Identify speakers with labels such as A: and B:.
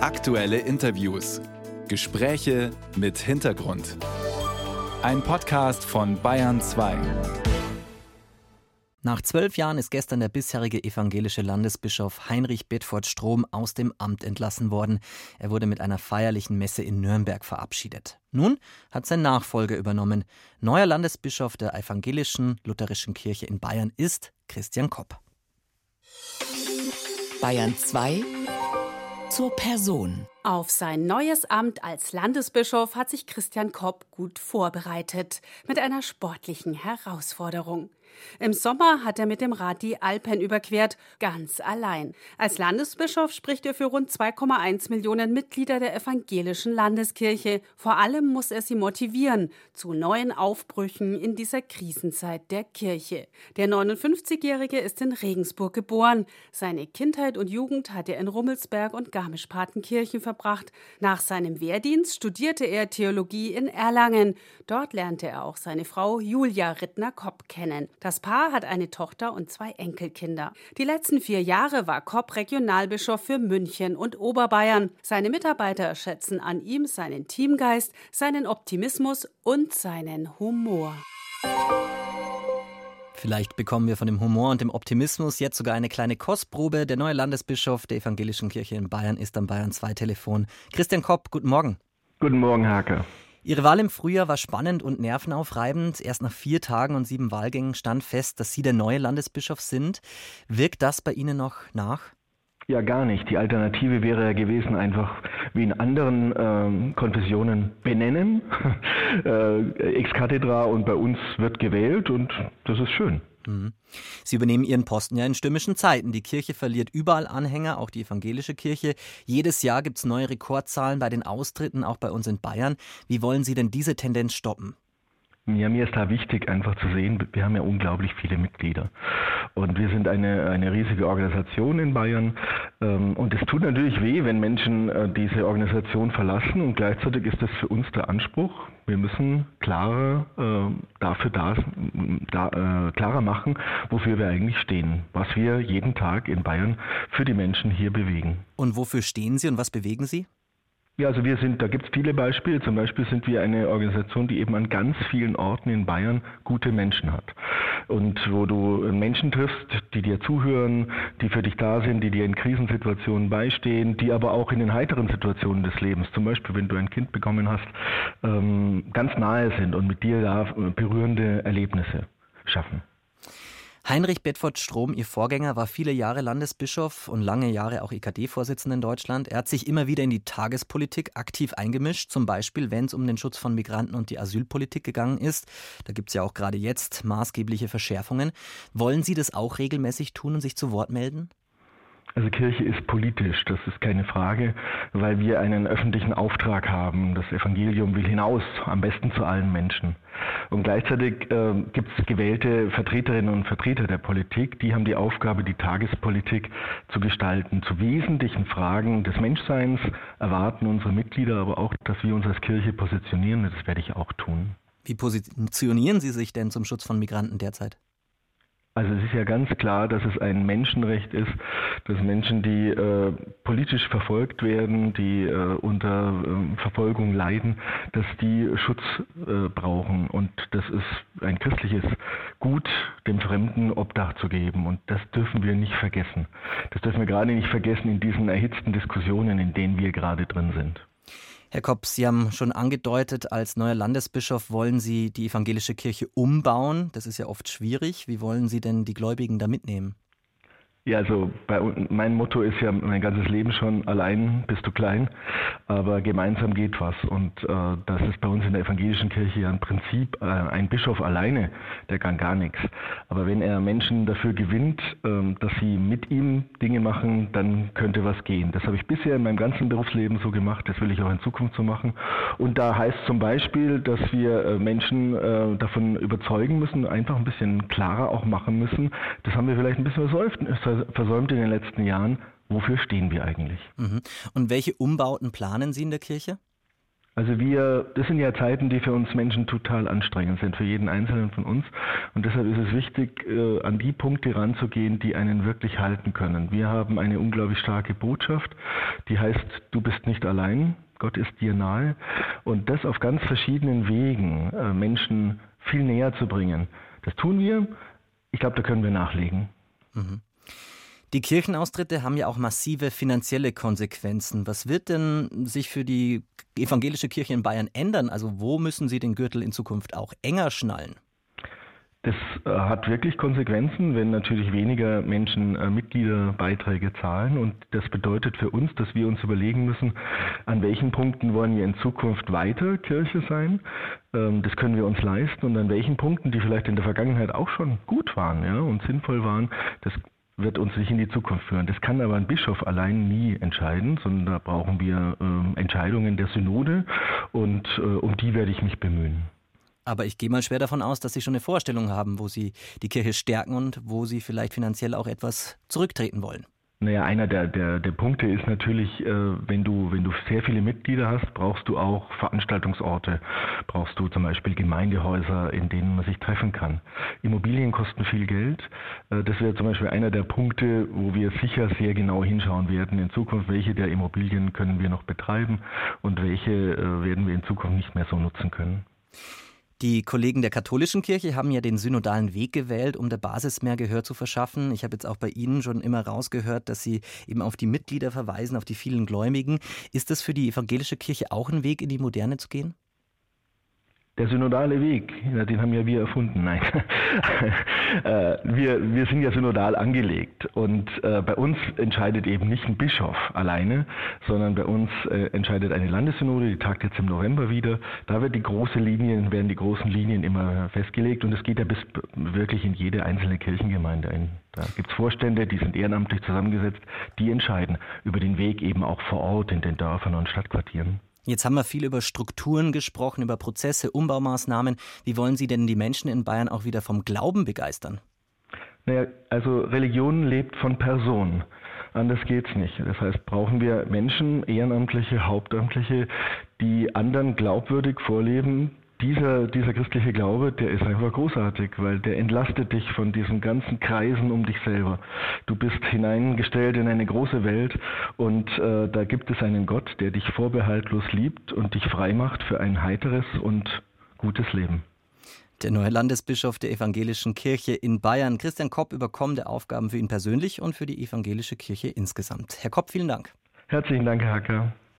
A: Aktuelle Interviews. Gespräche mit Hintergrund. Ein Podcast von Bayern 2.
B: Nach zwölf Jahren ist gestern der bisherige evangelische Landesbischof Heinrich Bedford Strom aus dem Amt entlassen worden. Er wurde mit einer feierlichen Messe in Nürnberg verabschiedet. Nun hat sein Nachfolger übernommen. Neuer Landesbischof der evangelischen lutherischen Kirche in Bayern ist Christian Kopp.
C: Bayern 2 zur Person.
D: Auf sein neues Amt als Landesbischof hat sich Christian Kopp gut vorbereitet, mit einer sportlichen Herausforderung. Im Sommer hat er mit dem Rad die Alpen überquert, ganz allein. Als Landesbischof spricht er für rund 2,1 Millionen Mitglieder der evangelischen Landeskirche. Vor allem muss er sie motivieren zu neuen Aufbrüchen in dieser Krisenzeit der Kirche. Der 59-Jährige ist in Regensburg geboren. Seine Kindheit und Jugend hat er in Rummelsberg und Garmisch-Partenkirchen verbracht. Nach seinem Wehrdienst studierte er Theologie in Erlangen. Dort lernte er auch seine Frau Julia Rittner-Kopp kennen. Das Paar hat eine Tochter und zwei Enkelkinder. Die letzten vier Jahre war Kopp Regionalbischof für München und Oberbayern. Seine Mitarbeiter schätzen an ihm seinen Teamgeist, seinen Optimismus und seinen Humor.
B: Vielleicht bekommen wir von dem Humor und dem Optimismus jetzt sogar eine kleine Kostprobe. Der neue Landesbischof der Evangelischen Kirche in Bayern ist am Bayern 2 Telefon. Christian Kopp, guten Morgen.
E: Guten Morgen, Hake.
B: Ihre Wahl im Frühjahr war spannend und nervenaufreibend. Erst nach vier Tagen und sieben Wahlgängen stand fest, dass Sie der neue Landesbischof sind. Wirkt das bei Ihnen noch nach?
E: Ja, gar nicht. Die Alternative wäre ja gewesen, einfach wie in anderen ähm, Konfessionen benennen, äh, ex cathedra und bei uns wird gewählt und das ist schön.
B: Mhm. Sie übernehmen Ihren Posten ja in stürmischen Zeiten. Die Kirche verliert überall Anhänger, auch die evangelische Kirche. Jedes Jahr gibt es neue Rekordzahlen bei den Austritten, auch bei uns in Bayern. Wie wollen Sie denn diese Tendenz stoppen?
E: Ja, mir ist da wichtig, einfach zu sehen, wir haben ja unglaublich viele Mitglieder. Und wir sind eine, eine riesige Organisation in Bayern. Ähm, und es tut natürlich weh, wenn Menschen äh, diese Organisation verlassen. Und gleichzeitig ist das für uns der Anspruch. Wir müssen klarer, äh, dafür da, da, äh, klarer machen, wofür wir eigentlich stehen. Was wir jeden Tag in Bayern für die Menschen hier bewegen.
B: Und wofür stehen Sie und was bewegen Sie?
E: Ja, also wir sind, da gibt es viele Beispiele. Zum Beispiel sind wir eine Organisation, die eben an ganz vielen Orten in Bayern gute Menschen hat. Und wo du Menschen triffst, die dir zuhören, die für dich da sind, die dir in Krisensituationen beistehen, die aber auch in den heiteren Situationen des Lebens, zum Beispiel wenn du ein Kind bekommen hast, ähm, ganz nahe sind und mit dir da berührende Erlebnisse schaffen.
B: Heinrich Bedford Strom, Ihr Vorgänger, war viele Jahre Landesbischof und lange Jahre auch EKD-Vorsitzender in Deutschland. Er hat sich immer wieder in die Tagespolitik aktiv eingemischt, zum Beispiel, wenn es um den Schutz von Migranten und die Asylpolitik gegangen ist. Da gibt es ja auch gerade jetzt maßgebliche Verschärfungen. Wollen Sie das auch regelmäßig tun und sich zu Wort melden?
E: Also Kirche ist politisch, das ist keine Frage, weil wir einen öffentlichen Auftrag haben. Das Evangelium will hinaus, am besten zu allen Menschen. Und gleichzeitig äh, gibt es gewählte Vertreterinnen und Vertreter der Politik, die haben die Aufgabe, die Tagespolitik zu gestalten. Zu wesentlichen Fragen des Menschseins erwarten unsere Mitglieder aber auch, dass wir uns als Kirche positionieren. Das werde ich auch tun.
B: Wie positionieren Sie sich denn zum Schutz von Migranten derzeit?
E: Also es ist ja ganz klar, dass es ein Menschenrecht ist, dass Menschen, die äh, politisch verfolgt werden, die äh, unter äh, Verfolgung leiden, dass die Schutz äh, brauchen. Und das ist ein christliches Gut, dem Fremden Obdach zu geben. Und das dürfen wir nicht vergessen. Das dürfen wir gerade nicht vergessen in diesen erhitzten Diskussionen, in denen wir gerade drin sind.
B: Herr Kopp, Sie haben schon angedeutet, als neuer Landesbischof wollen Sie die evangelische Kirche umbauen. Das ist ja oft schwierig. Wie wollen Sie denn die Gläubigen da mitnehmen?
E: Ja, also bei, mein Motto ist ja mein ganzes Leben schon, allein bist du klein, aber gemeinsam geht was. Und äh, das ist bei uns in der evangelischen Kirche ja ein Prinzip, äh, ein Bischof alleine, der kann gar nichts. Aber wenn er Menschen dafür gewinnt, äh, dass sie mit ihm Dinge machen, dann könnte was gehen. Das habe ich bisher in meinem ganzen Berufsleben so gemacht, das will ich auch in Zukunft so machen. Und da heißt zum Beispiel, dass wir äh, Menschen äh, davon überzeugen müssen, einfach ein bisschen klarer auch machen müssen. Das haben wir vielleicht ein bisschen versäuft versäumt in den letzten Jahren. Wofür stehen wir eigentlich?
B: Mhm. Und welche Umbauten planen Sie in der Kirche?
E: Also wir, das sind ja Zeiten, die für uns Menschen total anstrengend sind, für jeden Einzelnen von uns. Und deshalb ist es wichtig, äh, an die Punkte ranzugehen, die einen wirklich halten können. Wir haben eine unglaublich starke Botschaft, die heißt, du bist nicht allein, Gott ist dir nahe. Und das auf ganz verschiedenen Wegen äh, Menschen viel näher zu bringen. Das tun wir. Ich glaube, da können wir nachlegen. Mhm.
B: Die Kirchenaustritte haben ja auch massive finanzielle Konsequenzen. Was wird denn sich für die evangelische Kirche in Bayern ändern? Also wo müssen Sie den Gürtel in Zukunft auch enger schnallen?
E: Das äh, hat wirklich Konsequenzen, wenn natürlich weniger Menschen äh, Mitgliederbeiträge zahlen. Und das bedeutet für uns, dass wir uns überlegen müssen, an welchen Punkten wollen wir in Zukunft weiter Kirche sein. Ähm, das können wir uns leisten. Und an welchen Punkten, die vielleicht in der Vergangenheit auch schon gut waren ja, und sinnvoll waren, das wird uns nicht in die Zukunft führen. Das kann aber ein Bischof allein nie entscheiden, sondern da brauchen wir äh, Entscheidungen der Synode und äh, um die werde ich mich bemühen.
B: Aber ich gehe mal schwer davon aus, dass Sie schon eine Vorstellung haben, wo Sie die Kirche stärken und wo Sie vielleicht finanziell auch etwas zurücktreten wollen.
E: Naja, einer der, der, der Punkte ist natürlich, äh, wenn du, wenn du sehr viele Mitglieder hast, brauchst du auch Veranstaltungsorte. Brauchst du zum Beispiel Gemeindehäuser, in denen man sich treffen kann. Immobilien kosten viel Geld. Äh, das wäre zum Beispiel einer der Punkte, wo wir sicher sehr genau hinschauen werden in Zukunft, welche der Immobilien können wir noch betreiben und welche äh, werden wir in Zukunft nicht mehr so nutzen können.
B: Die Kollegen der katholischen Kirche haben ja den synodalen Weg gewählt, um der Basis mehr Gehör zu verschaffen. Ich habe jetzt auch bei Ihnen schon immer rausgehört, dass Sie eben auf die Mitglieder verweisen, auf die vielen Gläubigen. Ist das für die evangelische Kirche auch ein Weg, in die Moderne zu gehen?
E: Der synodale Weg, den haben ja wir erfunden. Nein, äh, wir, wir sind ja synodal angelegt und äh, bei uns entscheidet eben nicht ein Bischof alleine, sondern bei uns äh, entscheidet eine Landessynode, die tagt jetzt im November wieder. Da wird die große Linien, werden die großen Linien immer festgelegt und es geht ja bis wirklich in jede einzelne Kirchengemeinde ein. Da gibt es Vorstände, die sind ehrenamtlich zusammengesetzt, die entscheiden über den Weg eben auch vor Ort in den Dörfern und Stadtquartieren.
B: Jetzt haben wir viel über Strukturen gesprochen, über Prozesse, Umbaumaßnahmen. Wie wollen Sie denn die Menschen in Bayern auch wieder vom Glauben begeistern?
E: Naja, also Religion lebt von Personen. Anders geht's nicht. Das heißt, brauchen wir Menschen, Ehrenamtliche, Hauptamtliche, die anderen glaubwürdig vorleben, dieser, dieser christliche Glaube, der ist einfach großartig, weil der entlastet dich von diesen ganzen Kreisen um dich selber. Du bist hineingestellt in eine große Welt und äh, da gibt es einen Gott, der dich vorbehaltlos liebt und dich frei macht für ein heiteres und gutes Leben.
B: Der neue Landesbischof der Evangelischen Kirche in Bayern, Christian Kopp, über kommende Aufgaben für ihn persönlich und für die Evangelische Kirche insgesamt. Herr Kopp, vielen Dank.
E: Herzlichen Dank, Herr Hacker.